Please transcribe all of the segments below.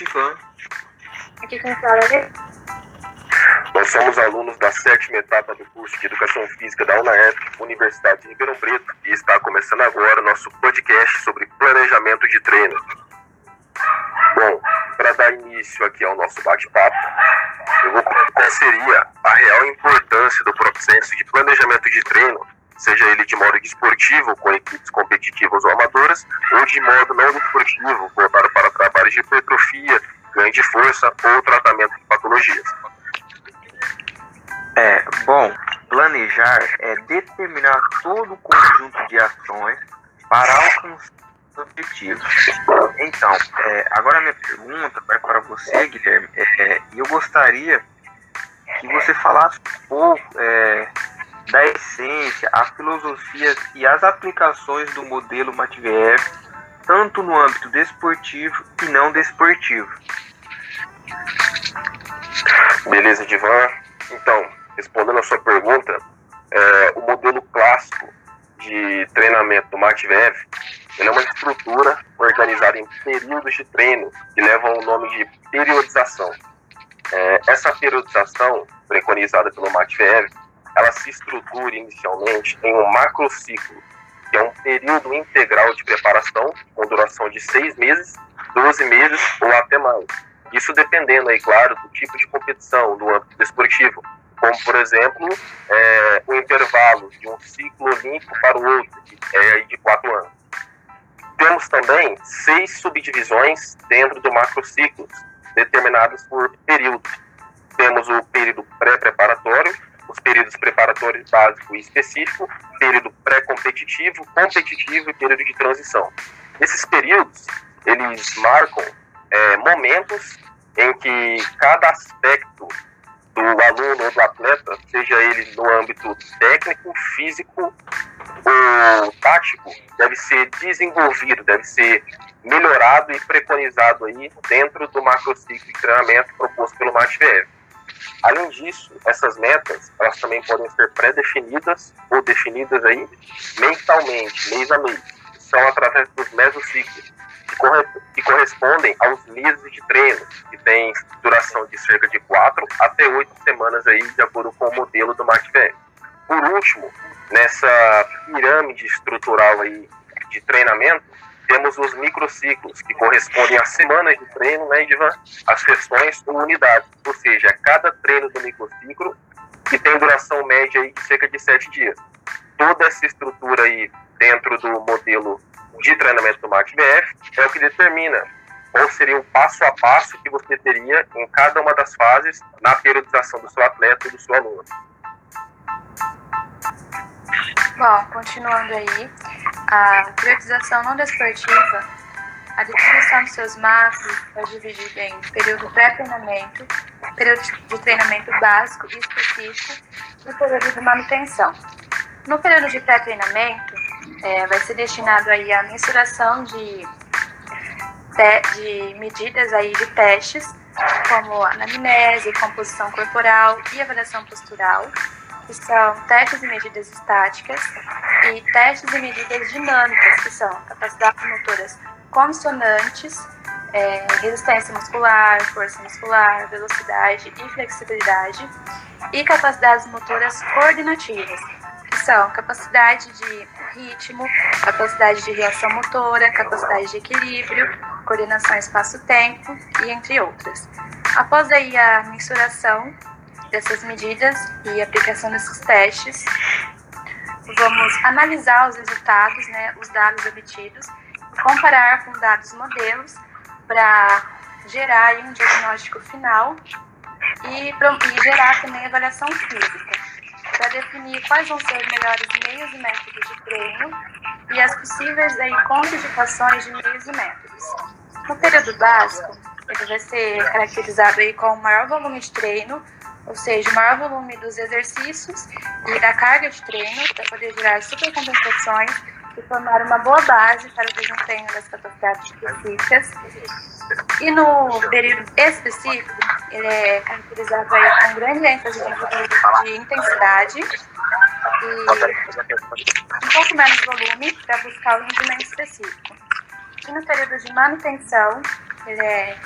Edivan. Aqui quem fala é Nós somos alunos da sétima etapa do curso de Educação Física da UNAERP, Universidade de Ribeirão Preto, e está começando agora o nosso podcast sobre planejamento de treino. Bom, para dar início aqui ao nosso bate-papo, eu vou qual seria a real importância do processo de planejamento de treino, seja ele de modo desportivo, com equipes competitivas ou amadoras, ou de modo não desportivo, voltado para trabalhos de hipertrofia, ganho de força ou tratamento de patologias. É, bom, planejar é determinar todo o conjunto de ações para alcançar os objetivos. Então, é, agora minha pergunta vai para você, Guilherme, é, e eu gostaria que você falasse um pouco é, da essência, a filosofia e as aplicações do modelo Matveev, tanto no âmbito desportivo e não desportivo. Beleza, Divan? Então, respondendo a sua pergunta, é, o modelo clássico de treinamento do Matveev ele é uma estrutura organizada em períodos de treino que levam o nome de periodização. É, essa periodização, preconizada pelo Matveev, ela se estrutura inicialmente em um macrociclo, que é um período integral de preparação com duração de seis meses, 12 meses ou até mais. Isso dependendo, aí, claro, do tipo de competição, do âmbito desportivo, como, por exemplo, é, o intervalo de um ciclo olímpico para o outro, que é de quatro anos. Temos também seis subdivisões dentro do macrociclo, determinadas por períodos. Temos o período pré-preparatório, os períodos preparatório básico e específico, período pré-competitivo, competitivo e período de transição. Esses períodos, eles marcam é, momentos em que cada aspecto do aluno ou do atleta, seja ele no âmbito técnico, físico ou tático, deve ser desenvolvido, deve ser melhorado e preconizado aí dentro do macrociclo de treinamento proposto pelo Matveev. Além disso, essas metas, elas também podem ser pré-definidas ou definidas aí mentalmente, mês a mês. São através dos mesociclos, que, corre que correspondem aos meses de treino, que tem duração de cerca de quatro até oito semanas aí, de acordo com o modelo do Matveev. Por último, nessa pirâmide estrutural aí de treinamento, temos os microciclos, que correspondem a semanas de treino, né, Ivan? As sessões ou unidades. Ou seja, cada treino do microciclo que tem duração média aí de cerca de sete dias. Toda essa estrutura aí dentro do modelo de treinamento do MACBF é o que determina qual seria o passo a passo que você teria em cada uma das fases na periodização do seu atleta ou do seu aluno. Bom, continuando aí, a periodização não desportiva, a definição dos seus macros é dividida em período pré-treinamento, período de treinamento básico e específico e período de manutenção. No período de pré-treinamento, é, vai ser destinado aí a mensuração de, de medidas aí de testes, como anamnese, composição corporal e avaliação postural, que são testes e medidas estáticas, e testes e medidas dinâmicas, que são capacidades motoras consonantes, é, resistência muscular, força muscular, velocidade e flexibilidade, e capacidades motoras coordenativas, que são capacidade de ritmo, capacidade de reação motora, capacidade de equilíbrio, coordenação espaço-tempo e entre outras. Após aí a mensuração dessas medidas e aplicação desses testes, vamos analisar os resultados, né, os dados obtidos, comparar com dados modelos para gerar um diagnóstico final e, e gerar também avaliação física, para definir quais vão ser os melhores meios e métodos de treino e as possíveis aí, quantificações de meios e métodos. No período básico, ele vai ser caracterizado aí com o maior volume de treino, ou seja, o maior volume dos exercícios e da carga de treino para poder gerar supercompensações e formar uma boa base para o desempenho das capacidades específicas. E no período específico, ele é caracterizado aí com grande ênfase de, de intensidade e um pouco menos volume para buscar o rendimento específico. E no período de manutenção, ele é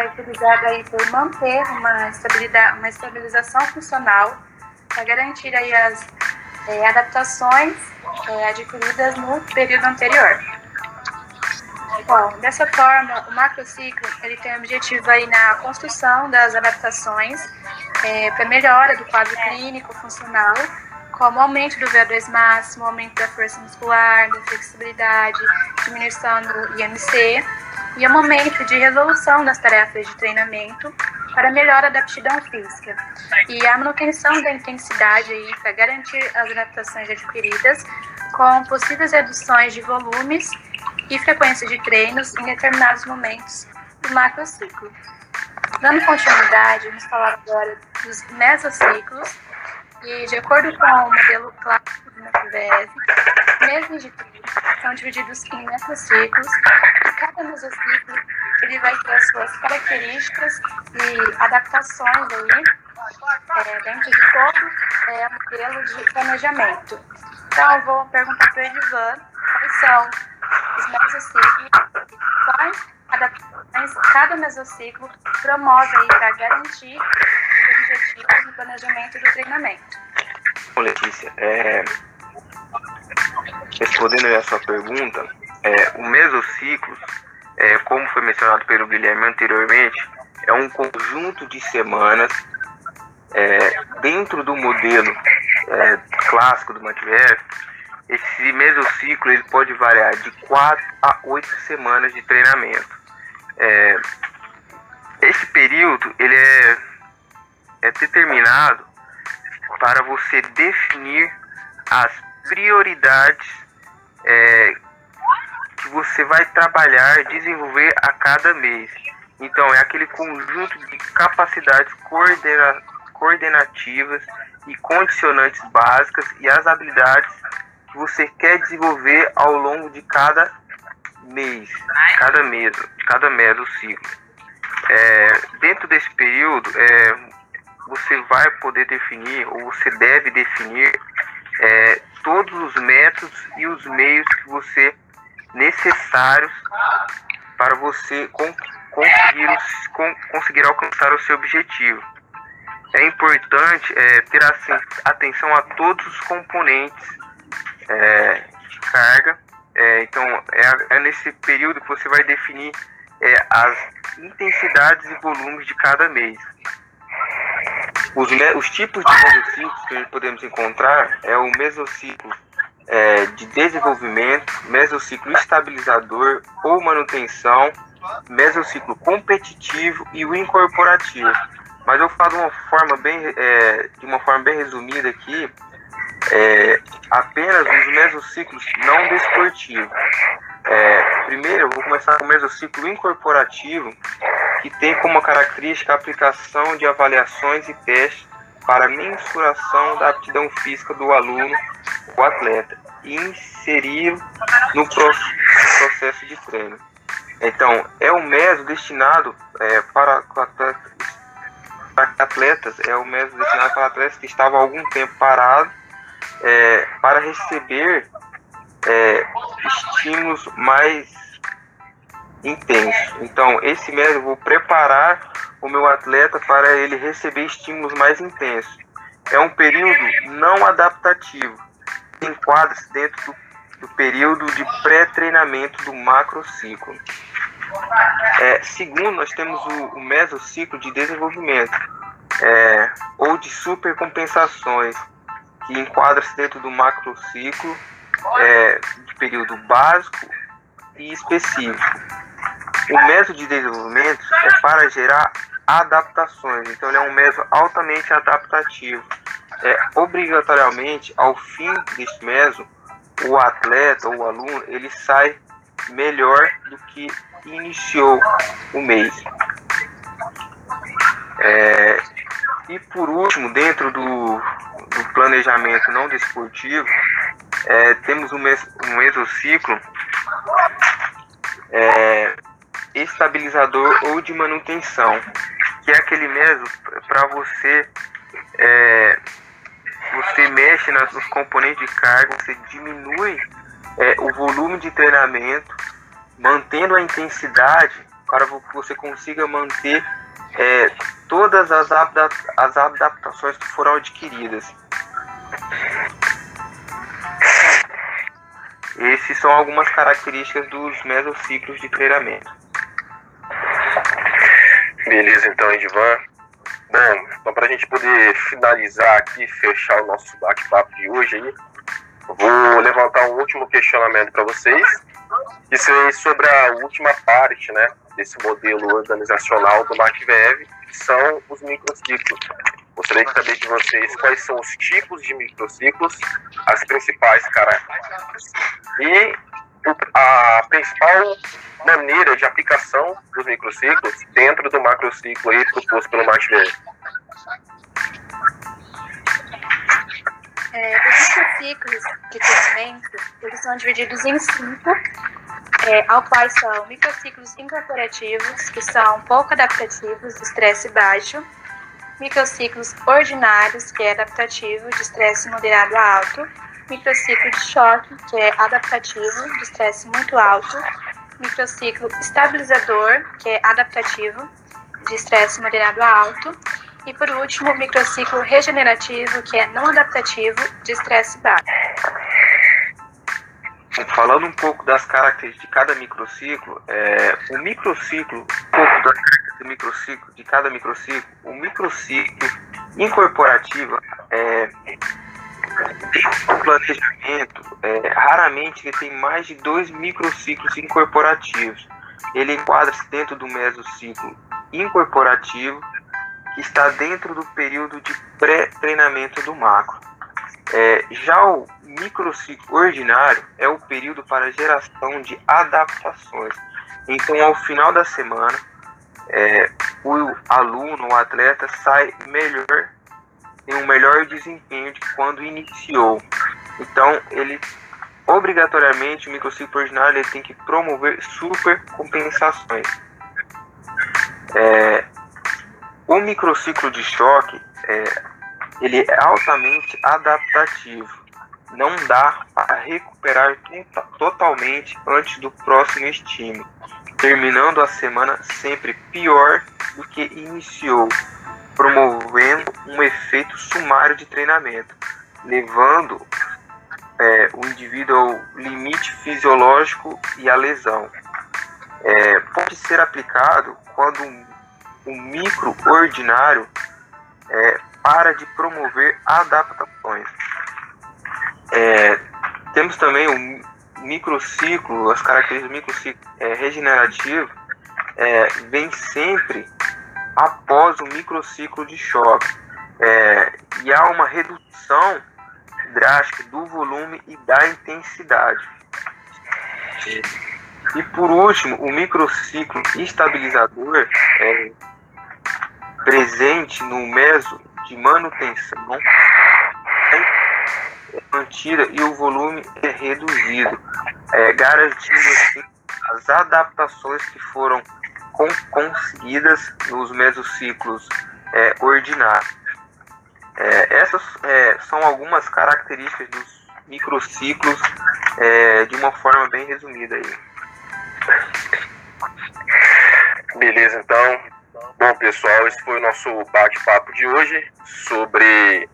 utilizado aí por manter uma, estabilidade, uma estabilização funcional para garantir aí as é, adaptações é, adquiridas no período anterior. Bom, dessa forma, o macrociclo ele tem o objetivo aí na construção das adaptações é, para melhora do quadro clínico funcional, como aumento do VO2 máximo, aumento da força muscular, da flexibilidade, diminuição do IMC, e é momento de resolução das tarefas de treinamento para melhora da aptidão física e a manutenção da intensidade aí para garantir as adaptações adquiridas com possíveis reduções de volumes e frequência de treinos em determinados momentos do macrociclo. Dando continuidade, vamos falar agora dos mesociclos e de acordo com o modelo clássico meses de treino são divididos em mesociclos e cada mesociclo ele vai ter as suas características e adaptações aí é, dentro de todo é, modelo de planejamento. Então, eu vou perguntar para o Edivan quais são os mesociclos quais adaptações cada mesociclo promove aí para garantir os objetivos no planejamento do treinamento. Letícia, é, respondendo a sua pergunta, é, o mesociclo é, como foi mencionado pelo Guilherme anteriormente, é um conjunto de semanas é, dentro do modelo é, clássico do Matveev. Esse mesociclo ele pode variar de 4 a 8 semanas de treinamento. É, esse período ele é, é determinado para você definir as prioridades é, que você vai trabalhar, desenvolver a cada mês. Então, é aquele conjunto de capacidades coordena coordenativas e condicionantes básicas e as habilidades que você quer desenvolver ao longo de cada mês, cada mês, cada mês do ciclo. É, dentro desse período, é, você vai poder definir, ou você deve definir, é, todos os métodos e os meios que você necessários para você conseguir, conseguir alcançar o seu objetivo. É importante é, ter atenção a todos os componentes é, de carga. É, então, é, é, nesse período que você vai definir é, as intensidades e volumes de cada mês. Os, os tipos de mesociclos que podemos encontrar é o mesociclo é, de desenvolvimento, mesociclo estabilizador ou manutenção, mesociclo competitivo e o incorporativo. Mas eu falo de uma forma bem, é, de uma forma bem resumida aqui, é, apenas os mesociclos não desportivos. É, primeiro, eu vou começar com o mesociclo incorporativo, que tem como característica a aplicação de avaliações e testes para mensuração da aptidão física do aluno ou atleta e inserir no processo de treino. Então, é um método destinado é, para atletas, é um método destinado para atletas que estavam algum tempo parados é, para receber é, estímulos mais intensos. Então, esse método vou preparar o meu atleta para ele receber estímulos mais intensos. É um período não adaptativo enquadra-se dentro do, do, período de pré-treinamento do macrociclo. É, segundo, nós temos o, o mesociclo de desenvolvimento, é, ou de supercompensações, que enquadra-se dentro do macrociclo é, de período básico e específico. O método de desenvolvimento é para gerar adaptações, então ele é um método altamente adaptativo é, obrigatoriamente, ao fim deste meso, o atleta ou o aluno ele sai melhor do que iniciou o mês. É, e por último, dentro do, do planejamento não desportivo, é, temos um, mes, um mesociclo é, estabilizador ou de manutenção, que é aquele mesmo para você é, você mexe nos componentes de carga, você diminui é, o volume de treinamento, mantendo a intensidade para que você consiga manter é, todas as, as adaptações que foram adquiridas. Esses são algumas características dos mesociclos de treinamento. Beleza, então, Edvan. Bom, então para a gente poder finalizar aqui, fechar o nosso bate-papo de hoje aí, vou levantar um último questionamento para vocês. Isso é sobre a última parte, né, desse modelo organizacional do MACVEV, que são os microciclos. Gostaria de saber de vocês quais são os tipos de microciclos, as principais características e a principal maneira de aplicação dos microciclos dentro do macrociclo aí proposto pelo MACVEV. É, os microciclos de treinamento, eles são divididos em cinco, é, ao quais são microciclos incorporativos, que são pouco adaptativos, estresse baixo, microciclos ordinários, que é adaptativo, de estresse moderado a alto, microciclo de choque, que é adaptativo, de estresse muito alto, microciclo estabilizador, que é adaptativo, de estresse moderado a alto, e por último, microciclo regenerativo, que é não adaptativo, de estresse baixo. Falando um pouco das características de cada microciclo, é, o microciclo, um pouco das características do microciclo, de cada microciclo, o microciclo incorporativo é, um planejamento, é, raramente ele tem mais de dois microciclos incorporativos. Ele enquadra-se dentro do mesociclo incorporativo que está dentro do período de pré-treinamento do macro. É, já o microciclo ordinário é o período para geração de adaptações. Então, ao final da semana, é, o aluno, o atleta, sai melhor, tem um melhor desempenho de quando iniciou. Então, ele obrigatoriamente o microciclo ordinário ele tem que promover super compensações. É, o microciclo de choque é, ele é altamente adaptativo. Não dá para recuperar totalmente antes do próximo estímulo, terminando a semana sempre pior do que iniciou, promovendo um efeito sumário de treinamento, levando é, o indivíduo ao limite fisiológico e à lesão. É, pode ser aplicado quando um o micro ordinário é, para de promover adaptações. É, temos também o microciclo, as características do microciclo é, regenerativo é, vem sempre após o microciclo de choque é, e há uma redução drástica do volume e da intensidade. E por último, o microciclo estabilizador é, presente no meso de manutenção é mantida e o volume é reduzido, é, garantindo assim, as adaptações que foram com, conseguidas nos mesociclos é, ordinários. É, essas é, são algumas características dos microciclos é, de uma forma bem resumida aí. Beleza, então Bom, pessoal, esse foi o nosso bate-papo de hoje sobre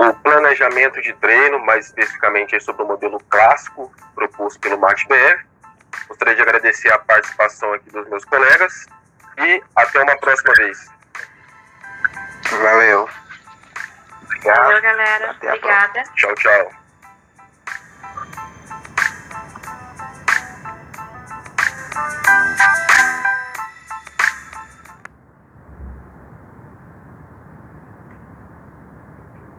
o planejamento de treino, mais especificamente sobre o modelo clássico proposto pelo MATBR. Gostaria de agradecer a participação aqui dos meus colegas e até uma próxima vez. Valeu. Obrigado. Valeu, galera. Até Obrigada. Tchau, tchau.